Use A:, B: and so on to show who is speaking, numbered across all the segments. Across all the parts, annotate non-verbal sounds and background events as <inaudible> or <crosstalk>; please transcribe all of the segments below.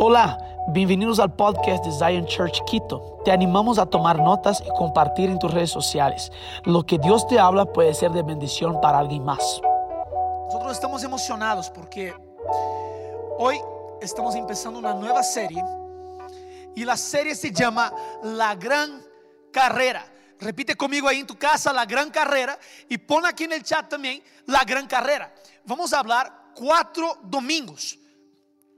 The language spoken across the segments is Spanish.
A: Hola, bienvenidos al podcast de Zion Church Quito. Te animamos a tomar notas y compartir en tus redes sociales. Lo que Dios te habla puede ser de bendición para alguien más.
B: Nosotros estamos emocionados porque hoy estamos empezando una nueva serie y la serie se llama La Gran Carrera. Repite conmigo ahí en tu casa la gran carrera y pon aquí en el chat también la gran carrera. Vamos a hablar cuatro domingos.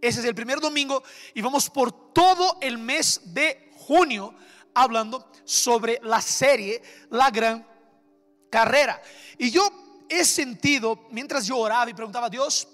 B: Ese es el primer domingo y vamos por todo el mes de junio hablando sobre la serie La Gran Carrera. Y yo he sentido, mientras yo oraba y preguntaba a Dios,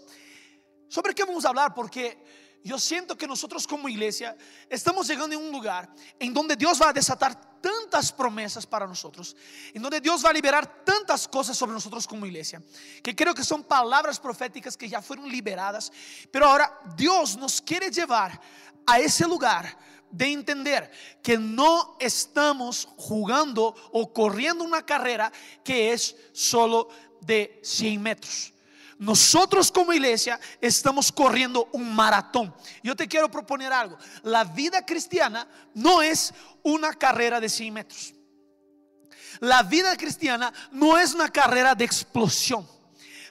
B: ¿sobre qué vamos a hablar? Porque yo siento que nosotros como iglesia estamos llegando a un lugar en donde Dios va a desatar tantas promesas para nosotros, en donde Dios va a liberar tantas cosas sobre nosotros como iglesia, que creo que son palabras proféticas que ya fueron liberadas, pero ahora Dios nos quiere llevar a ese lugar de entender que no estamos jugando o corriendo una carrera que es solo de 100 metros. Nosotros como iglesia estamos corriendo un maratón. Yo te quiero proponer algo. La vida cristiana no es una carrera de 100 metros. La vida cristiana no es una carrera de explosión.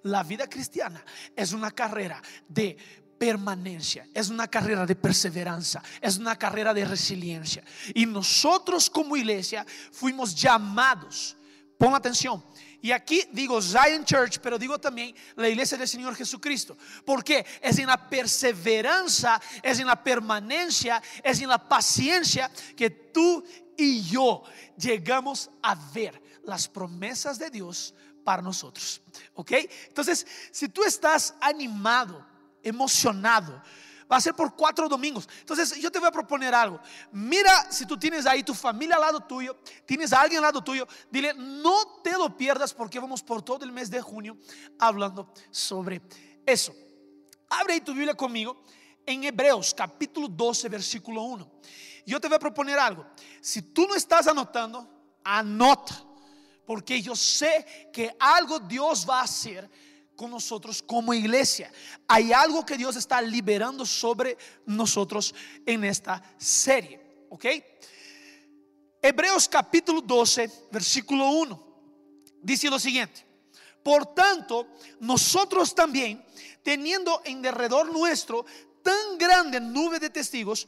B: La vida cristiana es una carrera de permanencia, es una carrera de perseverancia, es una carrera de resiliencia. Y nosotros como iglesia fuimos llamados, pon atención, y aquí digo Zion Church, pero digo también la iglesia del Señor Jesucristo. Porque es en la perseverancia, es en la permanencia, es en la paciencia que tú y yo llegamos a ver las promesas de Dios para nosotros. ¿Ok? Entonces, si tú estás animado, emocionado, Va a ser por cuatro domingos. Entonces yo te voy a proponer algo. Mira si tú tienes ahí tu familia al lado tuyo, tienes a alguien al lado tuyo, dile, no te lo pierdas porque vamos por todo el mes de junio hablando sobre eso. Abre ahí tu Biblia conmigo en Hebreos capítulo 12 versículo 1. Yo te voy a proponer algo. Si tú no estás anotando, anota. Porque yo sé que algo Dios va a hacer con nosotros como iglesia. Hay algo que Dios está liberando sobre nosotros en esta serie. ¿Ok? Hebreos capítulo 12, versículo 1. Dice lo siguiente. Por tanto, nosotros también, teniendo en derredor nuestro tan grande nube de testigos,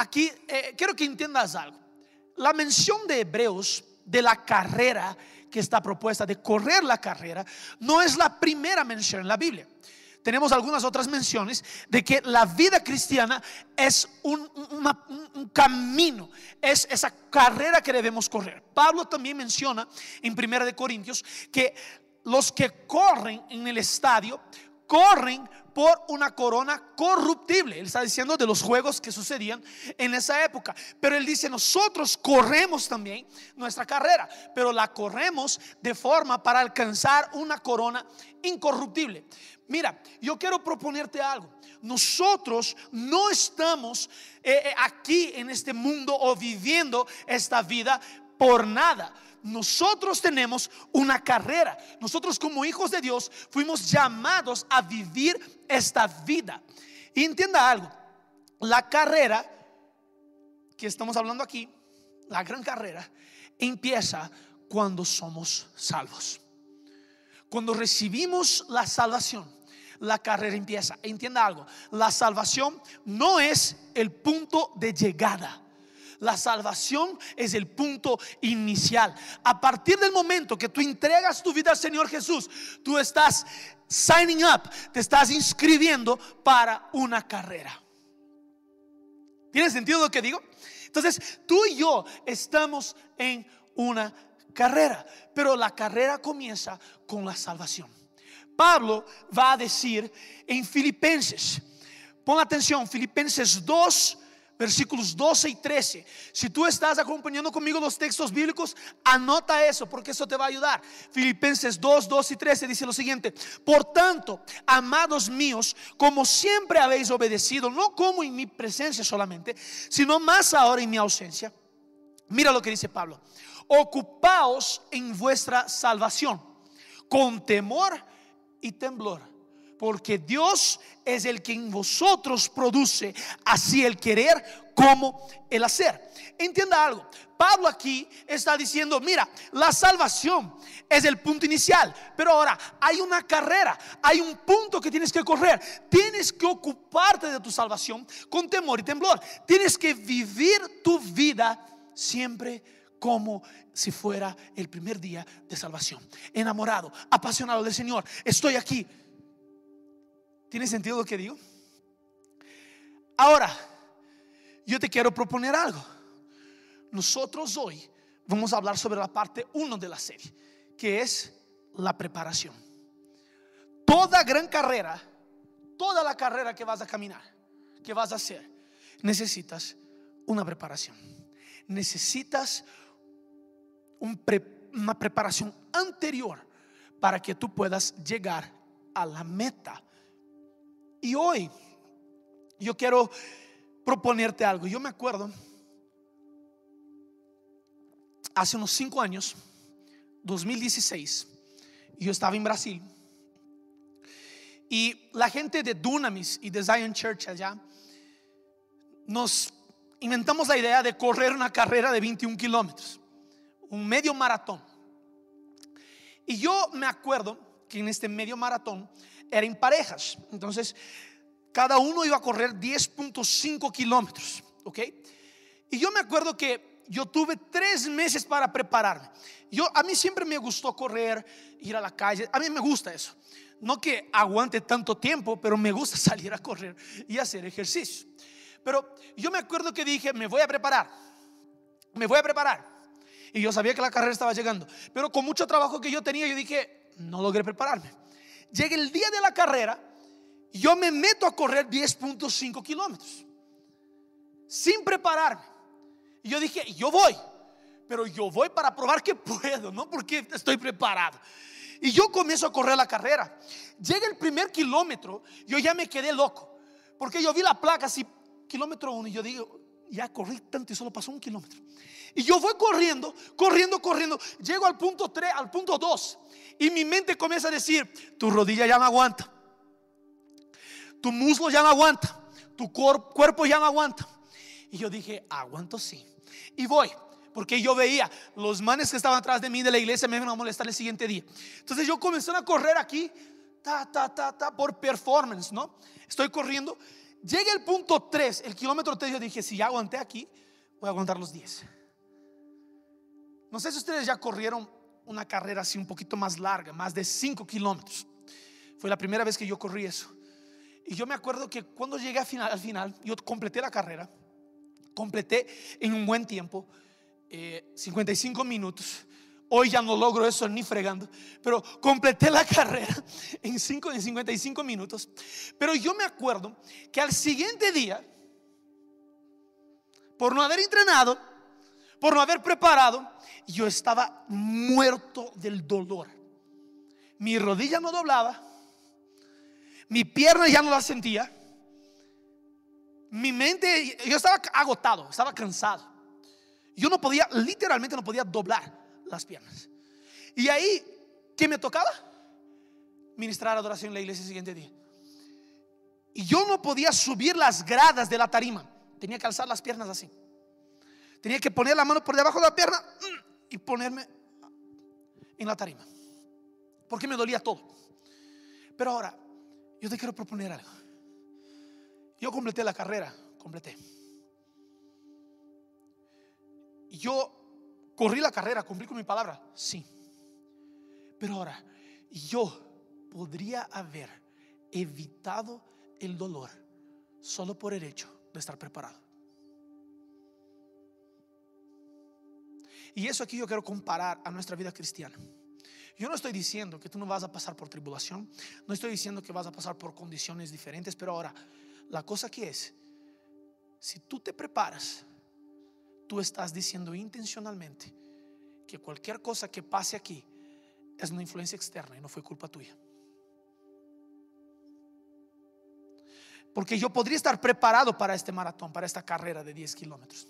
B: aquí eh, quiero que entiendas algo. La mención de Hebreos de la carrera que está propuesta, de correr la carrera, no es la primera mención en la Biblia. Tenemos algunas otras menciones de que la vida cristiana es un, un, camino, es esa carrera que debemos correr. Pablo también menciona en Primera de Corintios que los que corren en el estadio corren por una corona corruptible. Él está diciendo de los juegos que sucedían en esa época. Pero él dice, nosotros corremos también nuestra carrera, pero la corremos de forma para alcanzar una corona incorruptible. Mira, yo quiero proponerte algo. Nosotros no estamos eh, eh, aquí en este mundo o viviendo esta vida por nada nosotros tenemos una carrera. Nosotros como hijos de Dios fuimos llamados a vivir esta vida. Entienda algo, la carrera que estamos hablando aquí, la gran carrera, empieza cuando somos salvos. Cuando recibimos la salvación, la carrera empieza. Entienda algo, la salvación no es el punto de llegada. La salvación es el punto inicial. A partir del momento que tú entregas tu vida al Señor Jesús, tú estás signing up, te estás inscribiendo para una carrera. ¿Tiene sentido lo que digo? Entonces, tú y yo estamos en una carrera, pero la carrera comienza con la salvación. Pablo va a decir en Filipenses, pon atención, Filipenses 2, versículos 12 y 13. Si tú estás acompañando conmigo los textos bíblicos, anota eso porque eso te va a ayudar. Filipenses 2, 2 y 13 dice lo siguiente, por tanto, amados míos, como siempre habéis obedecido, no como en mi presencia solamente, sino más ahora en mi ausencia. Mira lo que dice Pablo, ocupaos en vuestra salvación con temor y temblor porque Dios es el que en vosotros produce así el querer como el hacer. Entienda algo, Pablo aquí está diciendo, mira, la salvación es el punto inicial, pero ahora hay una carrera, hay un punto que tienes que correr, tienes que ocuparte de tu salvación con temor y temblor, tienes que vivir tu vida siempre como si fuera el primer día de salvación. Enamorado, apasionado del Señor, estoy aquí ¿Tiene sentido lo que digo? Ahora, yo te quiero proponer algo. Nosotros hoy vamos a hablar sobre la parte 1 de la serie, que es la preparación. Toda gran carrera, toda la carrera que vas a caminar, que vas a hacer, necesitas una preparación. Necesitas una preparación anterior para que tú puedas llegar a la meta y hoy yo quiero proponerte algo. Yo me acuerdo, hace unos cinco años, 2016, yo estaba en Brasil. Y la gente de Dunamis y de Zion Church allá, nos inventamos la idea de correr una carrera de 21 kilómetros, un medio maratón. Y yo me acuerdo que en este medio maratón era en parejas. Entonces, cada uno iba a correr 10.5 kilómetros, ¿ok? Y yo me acuerdo que yo tuve tres meses para prepararme. Yo, a mí siempre me gustó correr, ir a la calle, a mí me gusta eso. No que aguante tanto tiempo, pero me gusta <laughs> salir a correr y hacer ejercicio. Pero yo me acuerdo que dije, me voy a preparar, me voy a preparar. Y yo sabía que la carrera estaba llegando, pero con mucho trabajo que yo tenía, yo dije, no logré prepararme. Llega el día de la carrera, yo me meto a correr 10.5 kilómetros sin prepararme. Y yo dije, yo voy, pero yo voy para probar que puedo, no porque estoy preparado. Y yo comienzo a correr la carrera. Llega el primer kilómetro, yo ya me quedé loco, porque yo vi la placa así, kilómetro uno, y yo digo, ya corrí tanto y solo pasó un kilómetro. Y yo voy corriendo, corriendo, corriendo. Llego al punto 3, al punto 2. Y mi mente comienza a decir, tu rodilla ya no aguanta. Tu muslo ya no aguanta. Tu cuerpo ya no aguanta. Y yo dije, aguanto sí. Y voy. Porque yo veía los manes que estaban atrás de mí de la iglesia me iban a molestar el siguiente día. Entonces yo comencé a correr aquí, ta, ta, ta, ta, por performance, ¿no? Estoy corriendo. Llega el punto 3, el kilómetro 3, yo dije, si ya aguanté aquí, voy a aguantar los 10. No sé si ustedes ya corrieron una carrera así un poquito más larga, más de 5 kilómetros. Fue la primera vez que yo corrí eso. Y yo me acuerdo que cuando llegué al final, al final yo completé la carrera, completé en un buen tiempo, 55 eh, minutos. Hoy ya no logro eso ni fregando, pero completé la <laughs> carrera en, 5, en 55 minutos. Pero yo me acuerdo que al siguiente día, por no haber entrenado, por no haber preparado, yo estaba muerto del dolor. Mi rodilla no doblaba, mi pierna ya no la sentía, mi mente, yo estaba agotado, estaba cansado. Yo no podía, literalmente no podía doblar las piernas. Y ahí, ¿qué me tocaba? Ministrar adoración en la iglesia el siguiente día. Y yo no podía subir las gradas de la tarima, tenía que alzar las piernas así. Tenía que poner la mano por debajo de la pierna mm, y ponerme en la tarima. Porque me dolía todo. Pero ahora, yo te quiero proponer algo. Yo completé la carrera, completé. Yo corrí la carrera, cumplí con mi palabra, sí. Pero ahora, yo podría haber evitado el dolor solo por el hecho de estar preparado. Y eso aquí yo quiero comparar a nuestra vida cristiana. Yo no estoy diciendo que tú no vas a pasar por tribulación, no estoy diciendo que vas a pasar por condiciones diferentes, pero ahora, la cosa que es, si tú te preparas, tú estás diciendo intencionalmente que cualquier cosa que pase aquí es una influencia externa y no fue culpa tuya. Porque yo podría estar preparado para este maratón, para esta carrera de 10 kilómetros.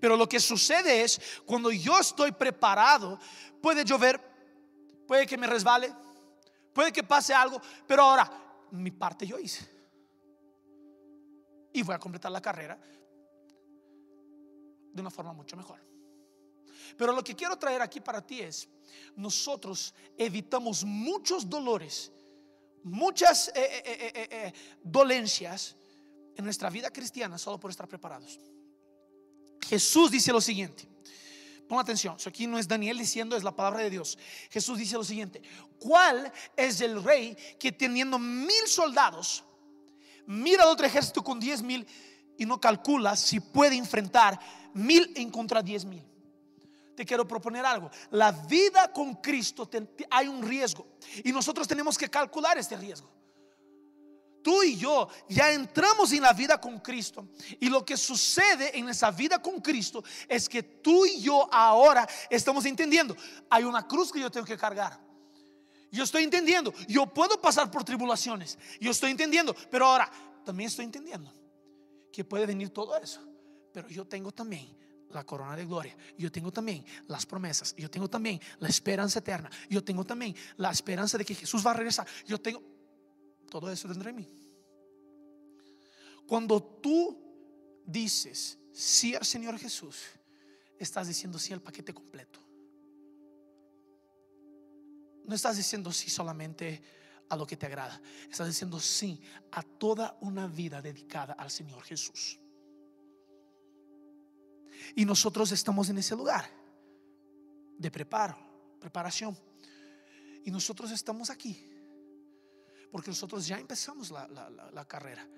B: Pero lo que sucede es, cuando yo estoy preparado, puede llover, puede que me resbale, puede que pase algo, pero ahora mi parte yo hice. Y voy a completar la carrera de una forma mucho mejor. Pero lo que quiero traer aquí para ti es, nosotros evitamos muchos dolores, muchas eh, eh, eh, dolencias en nuestra vida cristiana solo por estar preparados. Jesús dice lo siguiente. Pon atención, aquí no es Daniel diciendo, es la palabra de Dios. Jesús dice lo siguiente, ¿cuál es el rey que teniendo mil soldados, mira al otro ejército con diez mil y no calcula si puede enfrentar mil en contra diez mil? Te quiero proponer algo, la vida con Cristo hay un riesgo y nosotros tenemos que calcular este riesgo tú y yo ya entramos en la vida con Cristo. Y lo que sucede en esa vida con Cristo es que tú y yo ahora estamos entendiendo, hay una cruz que yo tengo que cargar. Yo estoy entendiendo, yo puedo pasar por tribulaciones, yo estoy entendiendo, pero ahora también estoy entendiendo que puede venir todo eso, pero yo tengo también la corona de gloria. Yo tengo también las promesas. Yo tengo también la esperanza eterna. Yo tengo también la esperanza de que Jesús va a regresar. Yo tengo todo eso tendré en mí. Cuando tú dices sí al Señor Jesús, estás diciendo sí al paquete completo. No estás diciendo sí solamente a lo que te agrada. Estás diciendo sí a toda una vida dedicada al Señor Jesús. Y nosotros estamos en ese lugar de preparo, preparación. Y nosotros estamos aquí porque nosotros ya empezamos la, carrera.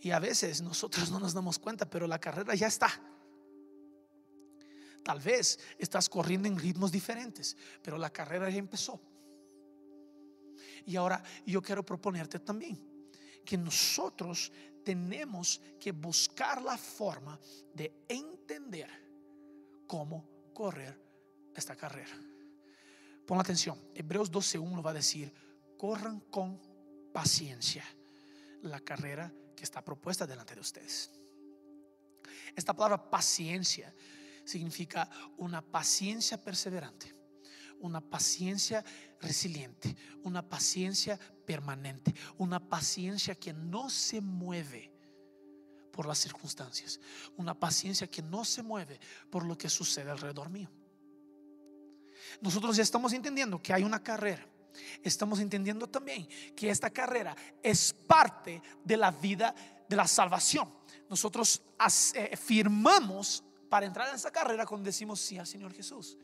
B: Y a veces nosotros no nos damos cuenta, pero la carrera ya está. Tal vez estás corriendo en ritmos diferentes, pero la carrera ya empezó. Y ahora yo quiero proponerte también que nosotros tenemos que buscar la forma de entender cómo correr esta carrera. Pon atención, Hebreos 12.1 va a decir, corran con paciencia la carrera que está propuesta delante de ustedes. Esta palabra paciencia significa una paciencia perseverante, una paciencia resiliente, una paciencia permanente, una paciencia que no se mueve por las circunstancias, una paciencia que no se mueve por lo que sucede alrededor mío. Nosotros ya estamos entendiendo que hay una carrera estamos entendiendo también que esta carrera es parte de la vida de la salvación. Nosotros eh, firmamos para entrar en esa carrera cuando decimos sí al Señor Jesús.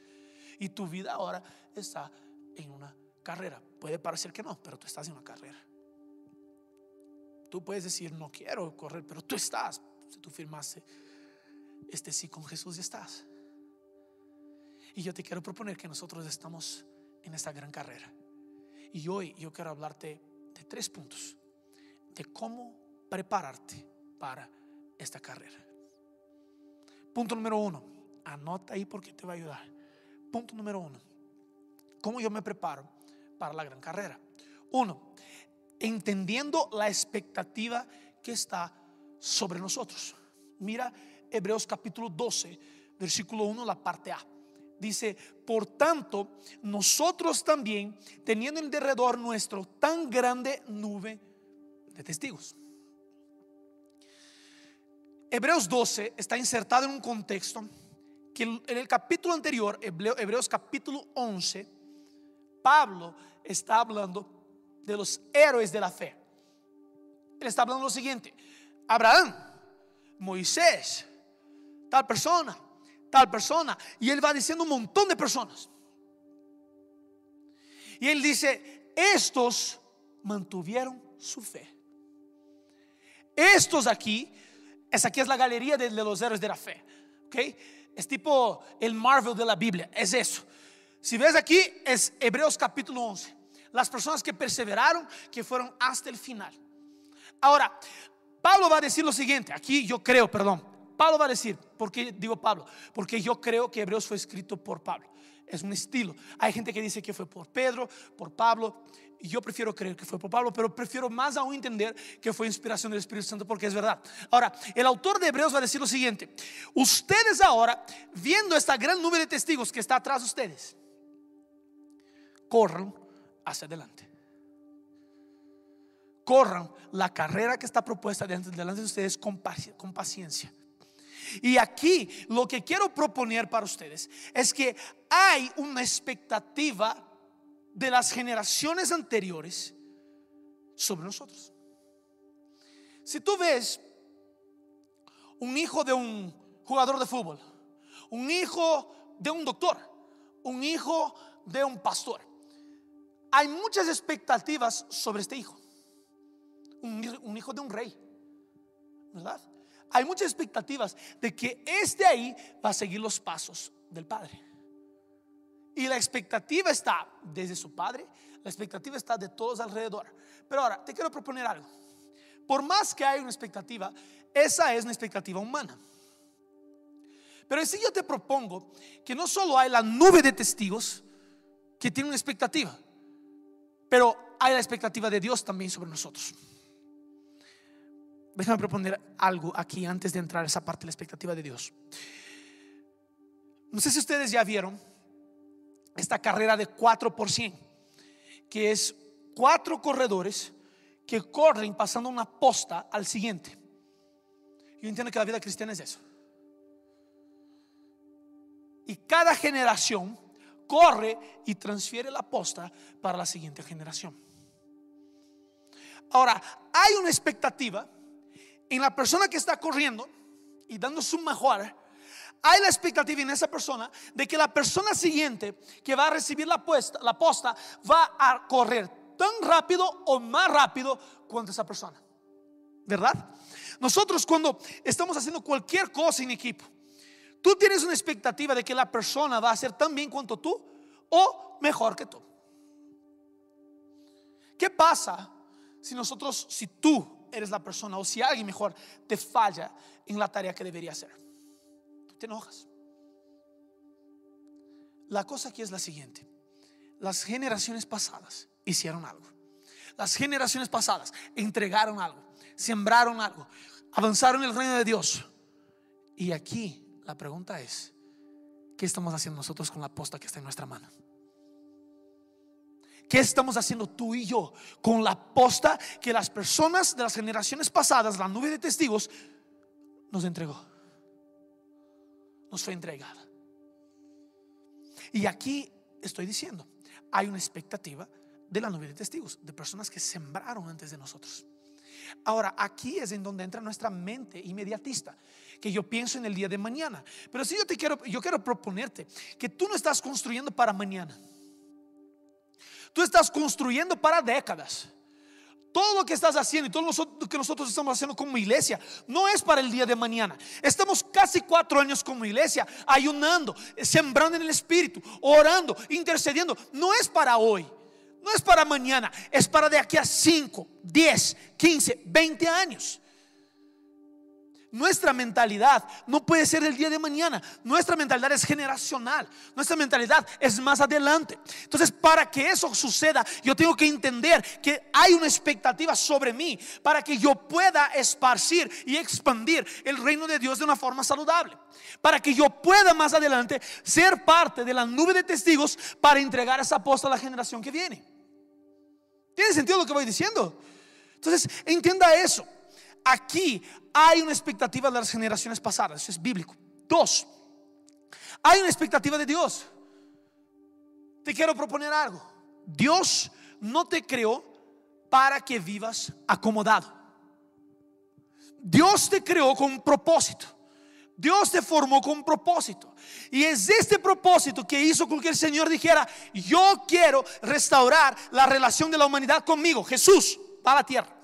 B: Y tu vida ahora está en una carrera. Puede parecer que no, pero tú estás en una carrera. Tú puedes decir, no quiero correr, pero tú estás. Si tú firmaste este sí con Jesús, estás. Y yo te quiero proponer que nosotros estamos en esta gran carrera. Y hoy yo quiero hablarte de tres puntos de cómo prepararte para esta carrera. Punto número uno, anota ahí porque te va a ayudar. Punto número uno, cómo yo me preparo para la gran carrera. Uno, entendiendo la expectativa que está sobre nosotros. Mira Hebreos capítulo 12, versículo 1, la parte A. Dice, por tanto, nosotros también, teniendo en derredor nuestro tan grande nube de testigos. Hebreos 12 está insertado en un contexto que en el capítulo anterior, Hebreos capítulo 11, Pablo está hablando de los héroes de la fe. Él está hablando lo siguiente, Abraham, Moisés, tal persona, tal persona. Y él va diciendo un montón de personas. Y él dice, estos mantuvieron su fe. Estos aquí, esa aquí es la galería de, los héroes de la fe. ¿ok? Es tipo el Marvel de la Biblia, es eso. Si ves aquí, es Hebreos capítulo 11. Las personas que perseveraron, que fueron hasta el final. Ahora, Pablo va a decir lo siguiente, aquí yo creo, perdón, Pablo va a decir, ¿por qué digo Pablo? Porque yo creo que Hebreos fue escrito por Pablo. Es un estilo. Hay gente que dice que fue por Pedro, por Pablo. Yo prefiero creer que fue por Pablo, pero prefiero más aún entender que fue inspiración del Espíritu Santo porque es verdad. Ahora, el autor de Hebreos va a decir lo siguiente. Ustedes ahora, viendo esta gran nube de testigos que está atrás de ustedes, corran hacia adelante. Corran la carrera que está propuesta delante de ustedes con paciencia. Y aquí lo que quiero proponer para ustedes es que hay una expectativa de las generaciones anteriores sobre nosotros. Si tú ves un hijo de un jugador de fútbol, un hijo de un doctor, un hijo de un pastor, hay muchas expectativas sobre este hijo. Un, hijo de un rey, ¿verdad? Hay muchas expectativas de que este ahí va a seguir los pasos del Padre. Y la expectativa está desde su Padre, la expectativa está de todos alrededor. Pero ahora, te quiero proponer algo. Por más que haya una expectativa, esa es una expectativa humana. Pero si yo te propongo que no solo hay la nube de testigos que tiene una expectativa, pero hay la expectativa de Dios también sobre nosotros. Déjame proponer algo aquí antes de entrar a esa parte de la expectativa de Dios. No sé si ustedes ya vieron esta carrera de 4 por 100, que es cuatro corredores que corren pasando una posta al siguiente. Yo entiendo que la vida cristiana es eso. Y cada generación corre y transfiere la posta para la siguiente generación. Ahora, hay una expectativa en la persona que está corriendo y dando su mejor, hay la expectativa en esa persona de que la persona siguiente que va a recibir la, posta, la posta va a correr tan rápido o más rápido cuanto esa persona. ¿Verdad? Nosotros cuando estamos haciendo cualquier cosa en equipo, tú tienes una expectativa de que la persona va a hacer tan bien cuanto tú o mejor que tú. ¿Qué pasa si nosotros, si tú eres la persona o si alguien mejor te falla en la tarea que debería hacer. te enojas. La cosa aquí es la siguiente. Las generaciones pasadas hicieron algo. Las generaciones pasadas entregaron algo, sembraron algo, avanzaron en el reino de Dios. Y aquí la pregunta es, ¿qué estamos haciendo nosotros con la posta que está en nuestra mano? ¿Qué estamos haciendo tú y yo con la posta que las personas de las generaciones pasadas, la nube de testigos, nos entregó? Nos fue entregada. Y aquí estoy diciendo, hay una expectativa de la nube de testigos, de personas que sembraron antes de nosotros. Ahora, aquí es en donde entra nuestra mente inmediatista, que yo pienso en el día de mañana. Pero si yo te quiero, yo quiero proponerte que tú no estás construyendo para mañana. Tú estás construyendo para décadas. Todo lo que estás haciendo y todo lo que nosotros estamos haciendo como iglesia no es para el día de mañana. Estamos casi cuatro años como iglesia ayunando, sembrando en el Espíritu, orando, intercediendo. No es para hoy, no es para mañana, es para de aquí a 5, 10, 15, 20 años. Nuestra mentalidad no puede ser el día de mañana. Nuestra mentalidad es generacional. Nuestra mentalidad es más adelante. Entonces, para que eso suceda, yo tengo que entender que hay una expectativa sobre mí para que yo pueda esparcir y expandir el reino de Dios de una forma saludable. Para que yo pueda más adelante ser parte de la nube de testigos para entregar esa posta a la generación que viene. ¿Tiene sentido lo que voy diciendo? Entonces, entienda eso. Aquí hay una expectativa de las generaciones pasadas, eso es bíblico. Dos, hay una expectativa de Dios. Te quiero proponer algo. Dios no te creó para que vivas acomodado. Dios te creó con un propósito. Dios te formó con un propósito. Y es este propósito que hizo con que el Señor dijera, yo quiero restaurar la relación de la humanidad conmigo. Jesús va a la tierra.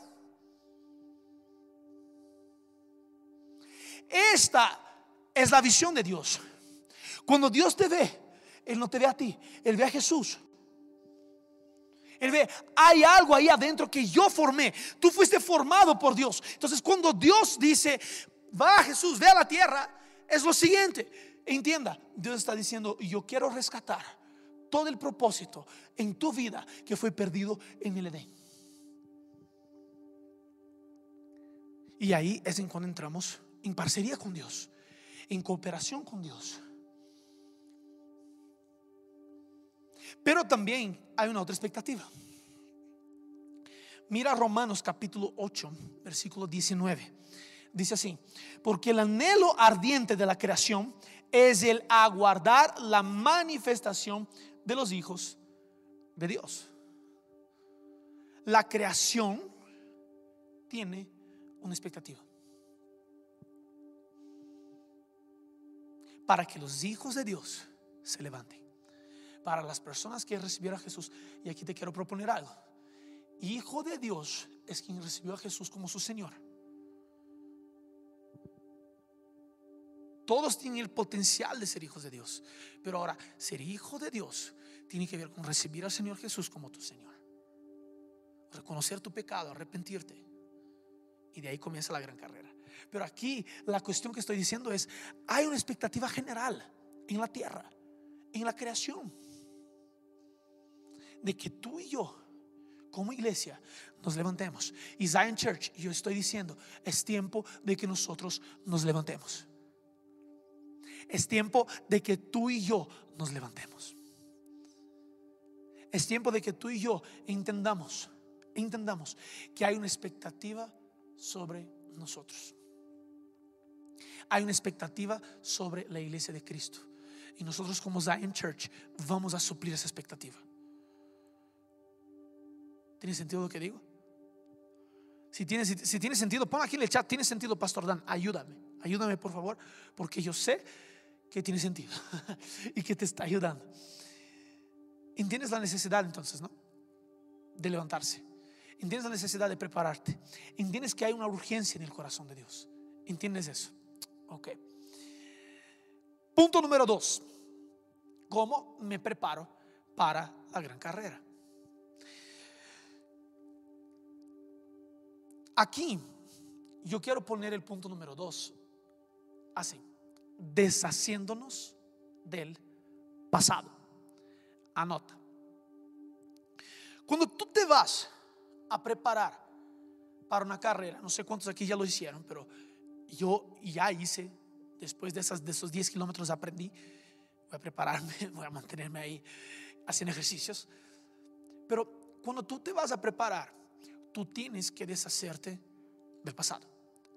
B: Esta es la visión de Dios. Cuando Dios te ve, Él no te ve a ti, Él ve a Jesús. Él ve, hay algo ahí adentro que yo formé. Tú fuiste formado por Dios. Entonces cuando Dios dice, va Jesús, ve a la tierra, es lo siguiente. Entienda, Dios está diciendo, yo quiero rescatar todo el propósito en tu vida que fue perdido en el Edén. Y ahí es en cuando entramos en parcería con Dios, en cooperación con Dios. Pero también hay una otra expectativa. Mira Romanos capítulo 8, versículo 19. Dice así, porque el anhelo ardiente de la creación es el aguardar la manifestación de los hijos de Dios. La creación tiene una expectativa. Para que los hijos de Dios se levanten. Para las personas que recibieron a Jesús. Y aquí te quiero proponer algo. Hijo de Dios es quien recibió a Jesús como su Señor. Todos tienen el potencial de ser hijos de Dios. Pero ahora, ser hijo de Dios tiene que ver con recibir al Señor Jesús como tu Señor. Reconocer tu pecado, arrepentirte. Y de ahí comienza la gran carrera. Pero aquí la cuestión que estoy diciendo es, hay una expectativa general en la tierra, en la creación, de que tú y yo, como iglesia, nos levantemos. Y Zion Church, yo estoy diciendo, es tiempo de que nosotros nos levantemos. Es tiempo de que tú y yo nos levantemos. Es tiempo de que tú y yo entendamos, entendamos que hay una expectativa sobre nosotros. Hay una expectativa sobre la iglesia de Cristo. Y nosotros como Zion Church vamos a suplir esa expectativa. ¿Tiene sentido lo que digo? Si tiene, si, tiene sentido, pon aquí en el chat, tiene sentido, Pastor Dan, ayúdame, ayúdame por favor, porque yo sé que tiene sentido <laughs> y que te está ayudando. Entiendes la necesidad entonces, ¿no? De levantarse. Entiendes la necesidad de prepararte. Entiendes que hay una urgencia en el corazón de Dios. ¿Entiendes eso? Ok. Punto número dos. ¿Cómo me preparo para la gran carrera? Aquí yo quiero poner el punto número dos así deshaciéndonos del pasado. Anota. Cuando tú te vas a preparar para una carrera, no sé cuántos aquí ya lo hicieron, pero yo ya hice, después de, esas, de esos 10 kilómetros aprendí, voy a prepararme, <laughs> voy a mantenerme ahí haciendo ejercicios. Pero cuando tú te vas a preparar, tú tienes que deshacerte del pasado.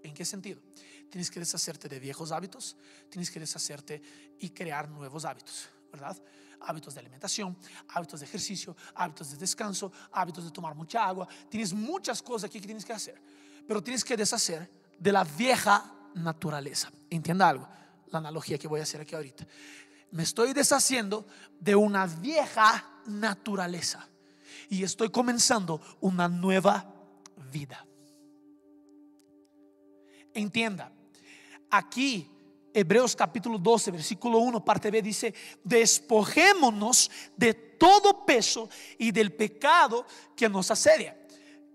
B: ¿En qué sentido? Tienes que deshacerte de viejos hábitos, tienes que deshacerte y crear nuevos hábitos, ¿verdad? Hábitos de alimentación, hábitos de ejercicio, hábitos de descanso, hábitos de tomar mucha agua. Tienes muchas cosas aquí que tienes que hacer, pero tienes que deshacer de la vieja naturaleza. Entienda algo, la analogía que voy a hacer aquí ahorita. Me estoy deshaciendo de una vieja naturaleza y estoy comenzando una nueva vida. Entienda, aquí Hebreos capítulo 12, versículo 1, parte B dice, despojémonos de todo peso y del pecado que nos asedia.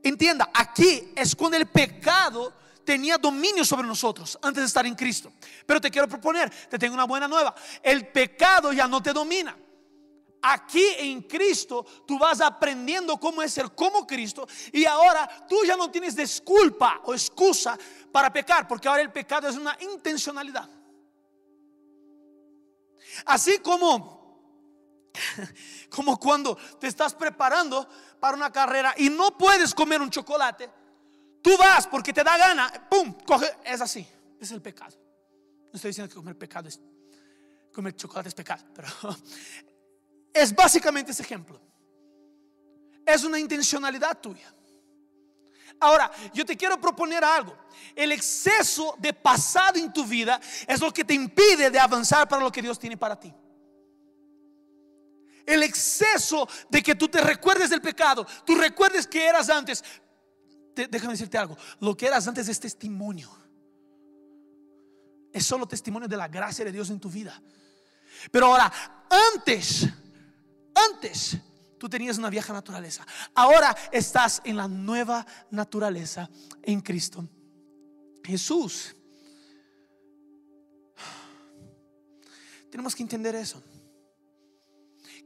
B: Entienda, aquí es cuando el pecado tenía dominio sobre nosotros antes de estar en Cristo. Pero te quiero proponer, te tengo una buena nueva, el pecado ya no te domina. Aquí en Cristo tú vas aprendiendo cómo es ser como Cristo y ahora tú ya no tienes disculpa o excusa para pecar, porque ahora el pecado es una intencionalidad. Así como <laughs> como cuando te estás preparando para una carrera y no puedes comer un chocolate, tú vas porque te da gana, pum, coge, es así, es el pecado. No estoy diciendo que comer pecado es comer chocolate es pecado, pero <laughs> es básicamente ese ejemplo. Es una intencionalidad tuya. Ahora, yo te quiero proponer algo. El exceso de pasado en tu vida es lo que te impide de avanzar para lo que Dios tiene para ti. El exceso de que tú te recuerdes del pecado, tú recuerdes que eras antes. Déjame decirte algo, lo que eras antes es testimonio. Es solo testimonio de la gracia de Dios en tu vida. Pero ahora, antes antes Tú tenías una vieja naturaleza. Ahora estás en la nueva naturaleza en Cristo Jesús. Tenemos que entender eso.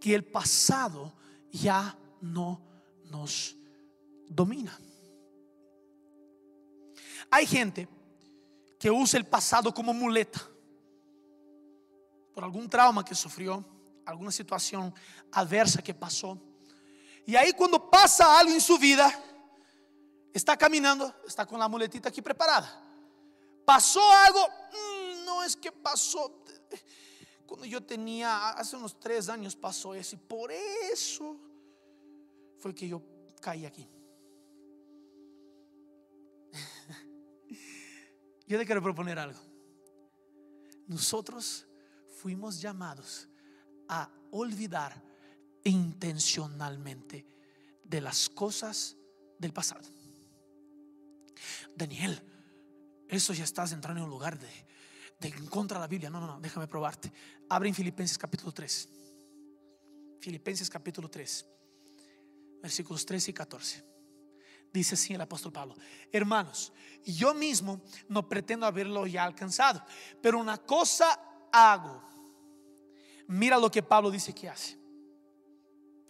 B: Que el pasado ya no nos domina. Hay gente que usa el pasado como muleta por algún trauma que sufrió, alguna situación adversa que pasó. Y ahí cuando pasa algo en su vida, está caminando, está con la muletita aquí preparada. Pasó algo, mm, no es que pasó. Cuando yo tenía, hace unos tres años pasó eso y por eso fue que yo caí aquí. Yo te quiero proponer algo. Nosotros fuimos llamados a olvidar intencionalmente de las cosas del pasado. Daniel, eso ya estás entrando en un lugar de, en contra de la Biblia. No, no, no, déjame probarte. Abre en Filipenses capítulo 3. Filipenses capítulo 3, versículos 13 y 14. Dice así el apóstol Pablo, hermanos, yo mismo no pretendo haberlo ya alcanzado, pero una cosa hago. Mira lo que Pablo dice que hace.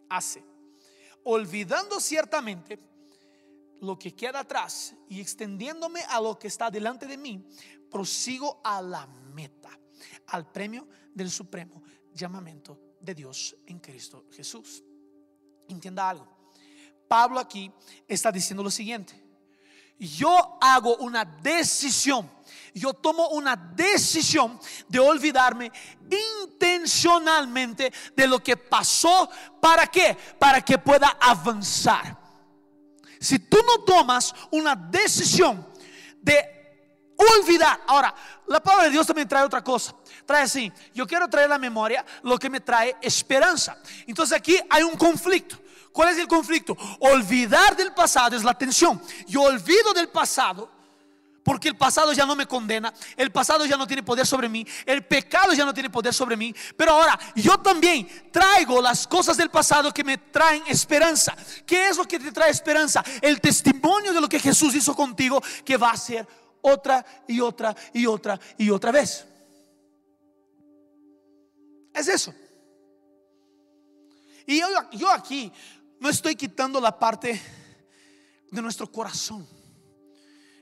B: Hace, olvidando ciertamente lo que queda atrás y extendiéndome a lo que está delante de mí, prosigo a la meta, al premio del supremo llamamiento de Dios en Cristo Jesús. Entienda algo. Pablo aquí está diciendo lo siguiente. Yo hago una decisión. Yo tomo una decisión de olvidarme intencionalmente de lo que pasó. ¿Para qué? Para que pueda avanzar. Si tú no tomas una decisión de olvidar, ahora, la palabra de Dios también trae otra cosa. Trae así, yo quiero traer la memoria lo que me trae esperanza. Entonces aquí hay un conflicto. ¿Cuál es el conflicto? Olvidar del pasado es la tensión. Yo olvido del pasado porque el pasado ya no me condena, el pasado ya no tiene poder sobre mí, el pecado ya no tiene poder sobre mí, pero ahora yo también traigo las cosas del pasado que me traen esperanza. ¿Qué es lo que te trae esperanza? El testimonio de lo que Jesús hizo contigo que va a ser otra y otra y otra y otra vez. Es eso. Y yo, yo aquí no estoy quitando la parte de nuestro corazón,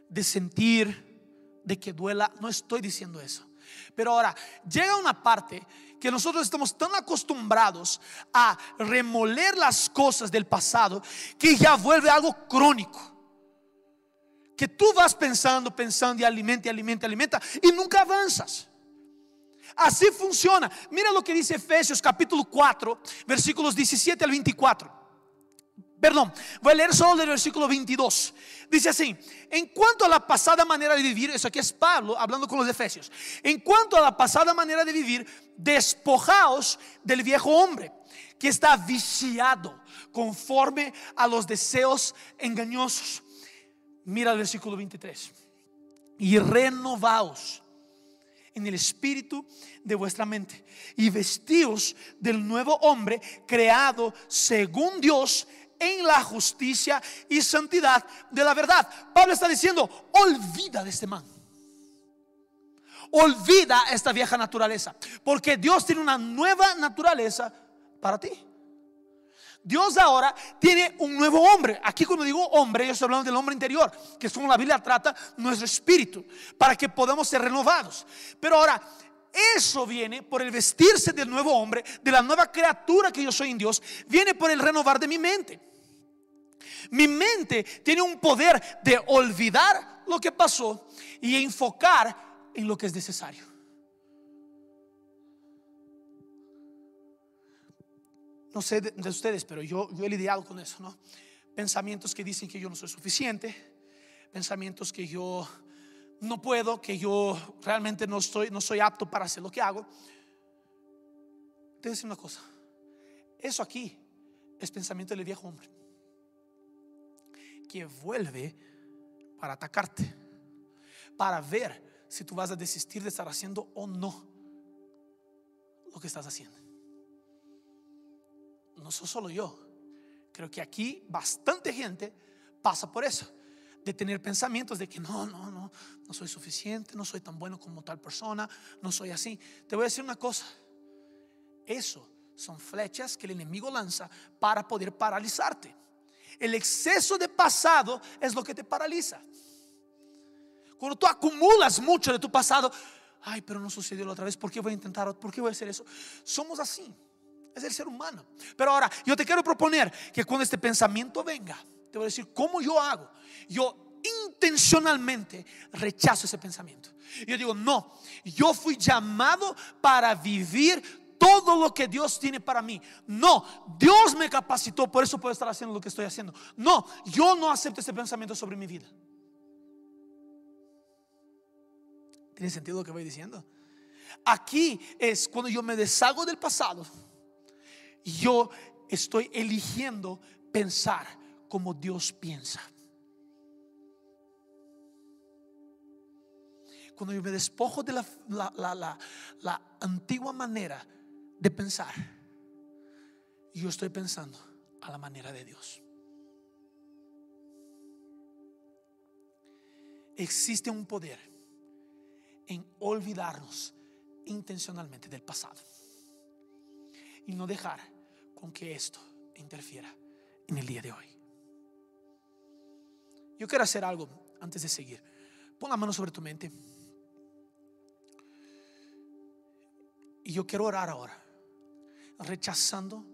B: de sentir, de que duela. No estoy diciendo eso. Pero ahora llega una parte que nosotros estamos tan acostumbrados a remoler las cosas del pasado que ya vuelve algo crónico. Que tú vas pensando, pensando y alimenta, alimenta, alimenta y nunca avanzas. Así funciona. Mira lo que dice Efesios capítulo 4, versículos 17 al 24. Perdón, voy a leer solo el versículo 22. Dice así, en cuanto a la pasada manera de vivir, eso aquí es Pablo hablando con los efesios, en cuanto a la pasada manera de vivir, despojaos del viejo hombre que está viciado conforme a los deseos engañosos. Mira el versículo 23. Y renovaos en el espíritu de vuestra mente y vestíos del nuevo hombre creado según Dios en la justicia y santidad de la verdad. Pablo está diciendo, olvida de este man. Olvida esta vieja naturaleza, porque Dios tiene una nueva naturaleza para ti. Dios ahora tiene un nuevo hombre. Aquí cuando digo hombre, yo estoy hablando del hombre interior, que es como la Biblia trata nuestro espíritu, para que podamos ser renovados. Pero ahora, eso viene por el vestirse del nuevo hombre, de la nueva criatura que yo soy en Dios, viene por el renovar de mi mente. Mi mente tiene un poder de olvidar lo que pasó y enfocar en lo que es necesario. No sé de, ustedes, pero yo, yo he lidiado con eso, ¿no? Pensamientos que dicen que yo no soy suficiente, pensamientos que yo no puedo, que yo realmente no, estoy, no soy apto para hacer lo que hago. Te voy a decir una cosa, eso aquí es pensamiento del viejo hombre que vuelve para atacarte, para ver si tú vas a desistir de estar haciendo o no lo que estás haciendo. No soy solo yo, Creo que aquí bastante gente pasa por eso, de tener pensamientos de que no, no, no, no soy suficiente, no soy tan bueno como tal persona, no soy así. Te voy a decir una cosa, eso son flechas que el enemigo lanza para poder paralizarte. El exceso de pasado es lo que te paraliza. Cuando tú acumulas mucho de tu pasado, ay, pero no sucedió la otra vez, ¿por qué voy a intentar? ¿Por qué voy a hacer eso? Somos así. Es el ser humano. Pero ahora, yo te quiero proponer que cuando este pensamiento venga, te voy a decir cómo yo hago. Yo intencionalmente rechazo ese pensamiento. Yo digo, no, yo fui llamado para vivir todo lo que Dios tiene para mí. No, Dios me capacitó, por eso puedo estar haciendo lo que estoy haciendo. No, yo no acepto ese pensamiento sobre mi vida. ¿Tiene sentido lo que voy diciendo? Aquí es cuando yo me deshago del pasado yo estoy eligiendo pensar como Dios piensa. Cuando yo me despojo de la, antigua manera de pensar, yo estoy pensando a la manera de Dios. Existe un poder en olvidarnos intencionalmente del pasado y no dejar con que esto interfiera en el día de hoy. Yo quiero hacer algo antes de seguir. Pon la mano sobre tu mente. Y yo quiero orar ahora, rechazando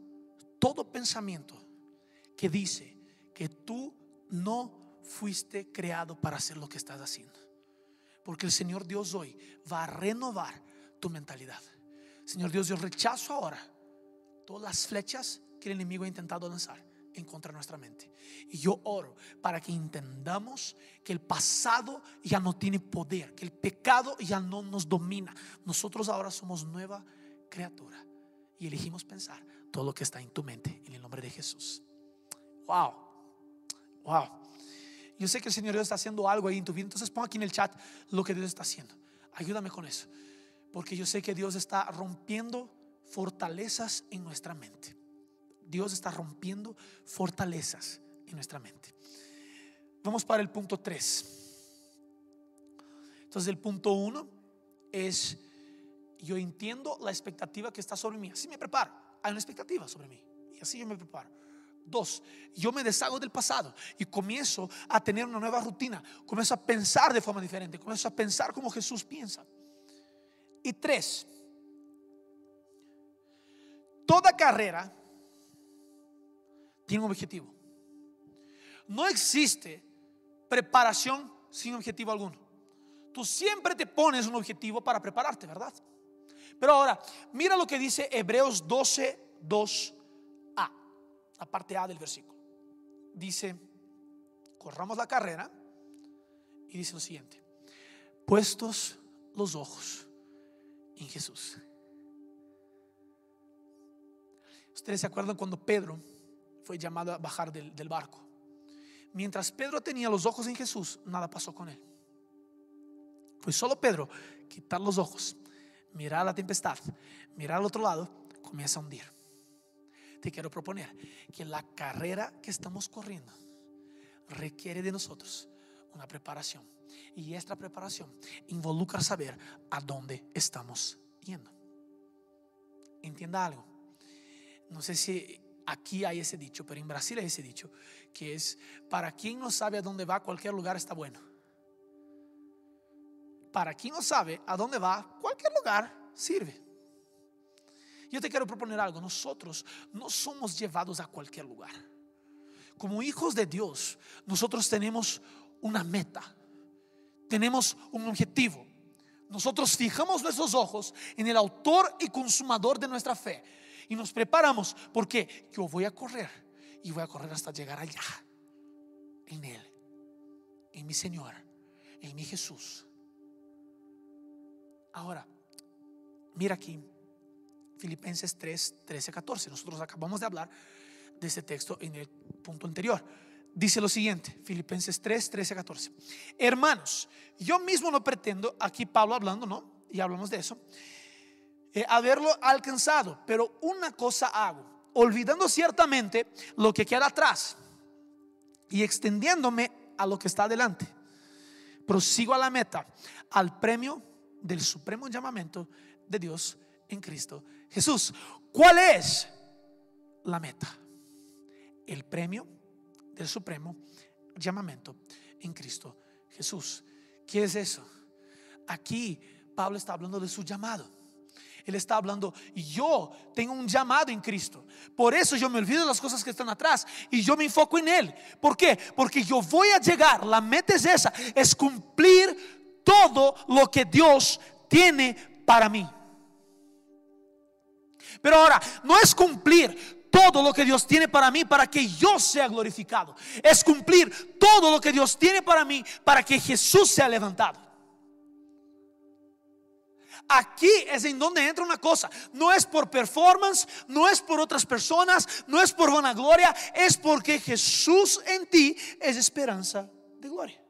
B: todo pensamiento que dice que tú no fuiste creado para hacer lo que estás haciendo. Porque el Señor Dios hoy va a renovar tu mentalidad. Señor Dios, yo rechazo ahora todas las flechas que el enemigo ha intentado lanzar en contra nuestra mente. Y yo oro para que entendamos que el pasado ya no tiene poder, que el pecado ya no nos domina. Nosotros ahora somos nueva criatura y elegimos pensar todo lo que está en tu mente en el nombre de Jesús. Wow, wow. Yo sé que el Señor Dios está haciendo algo ahí en tu vida, entonces pon aquí en el chat lo que Dios está haciendo. Ayúdame con eso, porque yo sé que Dios está rompiendo fortalezas en nuestra mente. Dios está rompiendo fortalezas en nuestra mente. Vamos para el punto 3. Entonces el punto 1 es, yo entiendo la expectativa que está sobre mí. Así me preparo. Hay una expectativa sobre mí. Y así yo me preparo. Dos, yo me deshago del pasado y comienzo a tener una nueva rutina. Comienzo a pensar de forma diferente. Comienzo a pensar como Jesús piensa. Y tres, Toda carrera tiene un objetivo. No existe preparación sin objetivo alguno. Tú siempre te pones un objetivo para prepararte, ¿verdad? Pero ahora, mira lo que dice Hebreos 12, 2a, la parte A del versículo. Dice, corramos la carrera y dice lo siguiente, puestos los ojos en Jesús Ustedes se acuerdan cuando Pedro fue llamado a bajar del, barco. Mientras Pedro tenía los ojos en Jesús, nada pasó con él. Fue solo Pedro quitar los ojos, mirar la tempestad, mirar al otro lado, comienza a hundir. Te quiero proponer que la carrera que estamos corriendo requiere de nosotros una preparación. Y esta preparación involucra saber a dónde estamos yendo. Entienda algo no sé si aquí hay ese dicho, pero en Brasil hay ese dicho, que es, para quien no sabe a dónde va, cualquier lugar está bueno. Para quien no sabe a dónde va, cualquier sirve. Yo te quiero proponer algo, nosotros no somos llevados a cualquier lugar. Como hijos de Dios, nosotros tenemos una meta, tenemos un objetivo. Nosotros fijamos nuestros ojos en el autor y consumador de nuestra fe y nos preparamos porque yo voy a correr y voy a correr hasta llegar allá, en Él, en mi Señor, en mi Jesús. Ahora, mira aquí, Filipenses 3, 13, 14. Nosotros acabamos de hablar de ese texto en el punto anterior. Dice lo siguiente, Filipenses 3, 13, 14. Hermanos, yo mismo no pretendo, aquí Pablo hablando, ¿no? Y hablamos de eso eh, haberlo alcanzado. Pero una cosa hago, olvidando ciertamente lo que queda atrás y extendiéndome a lo que está adelante. Prosigo a la meta, al premio del supremo llamamiento de Dios en Cristo Jesús. ¿Cuál es la meta? El premio del supremo llamamiento en Cristo Jesús. ¿Qué es eso? Aquí Pablo está hablando de su llamado. Él está hablando, yo tengo un llamado en Cristo. Por eso yo me olvido de las cosas que están atrás y yo me enfoco en Él. ¿Por qué? Porque yo voy a llegar, la meta es esa, es cumplir todo lo que Dios tiene para mí. Pero ahora, no es cumplir todo lo que Dios tiene para mí para que yo sea glorificado. Es cumplir todo lo que Dios tiene para mí para que Jesús sea levantado. Aquí es en donde entra una cosa. No es por performance, no es por otras personas, no es por vanagloria, es porque Jesús en ti es esperanza de gloria.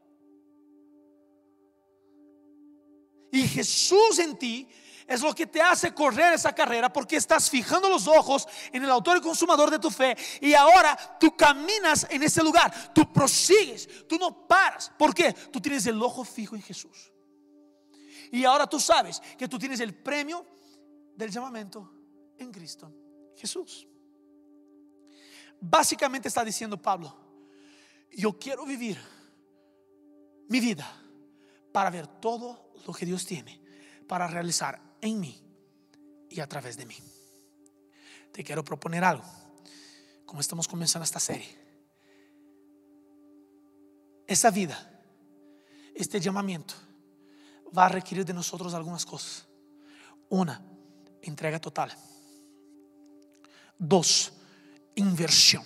B: Y Jesús en ti es lo que te hace correr esa carrera porque estás fijando los ojos en el autor y consumador de tu fe y ahora tú caminas en ese lugar, tú prosigues, tú no paras. ¿Por qué? Tú tienes el ojo fijo en Jesús. Y ahora tú sabes que tú tienes el premio del llamamiento en Cristo Jesús. Básicamente está diciendo Pablo, yo quiero vivir mi vida para ver todo lo que Dios tiene para realizar en mí y a través de mí. Te quiero proponer algo, como estamos comenzando esta serie. Esa vida, este llamamiento, va a requerir de nosotros algunas cosas. Una, entrega total. Dos, inversión.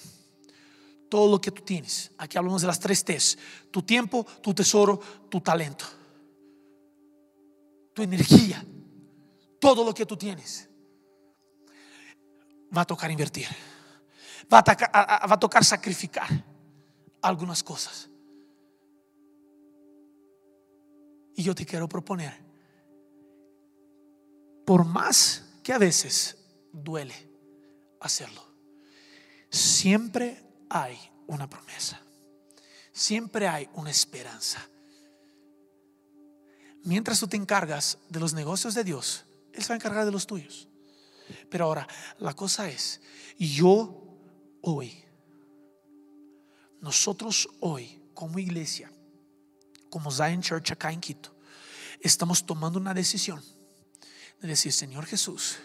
B: Todo lo que tú tienes. Aquí hablamos de las tres T's. Tu tiempo, tu tesoro, tu talento. Tu energía. Todo lo que tú tienes. Va a tocar invertir. Va a, tocar, a sacrificar algunas cosas. Y yo te quiero proponer, por más que a veces duele hacerlo, siempre hay una promesa, siempre hay una esperanza. Mientras tú te encargas de los negocios de Dios, Él se va a encargar de los tuyos. Pero ahora, la cosa es, yo hoy, nosotros hoy como iglesia, como Zion Church acá en Quito, estamos tomando una decisión de decir, Señor Jesús,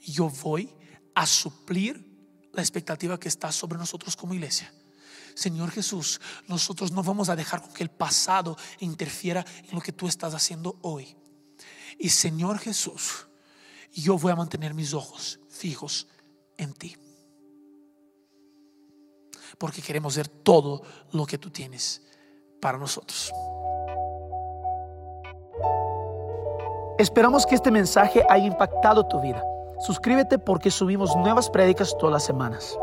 B: yo voy a suplir la expectativa que está sobre nosotros como iglesia. Señor Jesús, nosotros no vamos a dejar que el pasado interfiera en lo que tú estás haciendo hoy. Y Señor Jesús, yo voy a mantener mis ojos fijos en ti. Porque queremos ver todo lo que tú tienes para nosotros.
A: Esperamos que este mensaje haya impactado tu vida. Suscríbete porque subimos nuevas prédicas todas las semanas.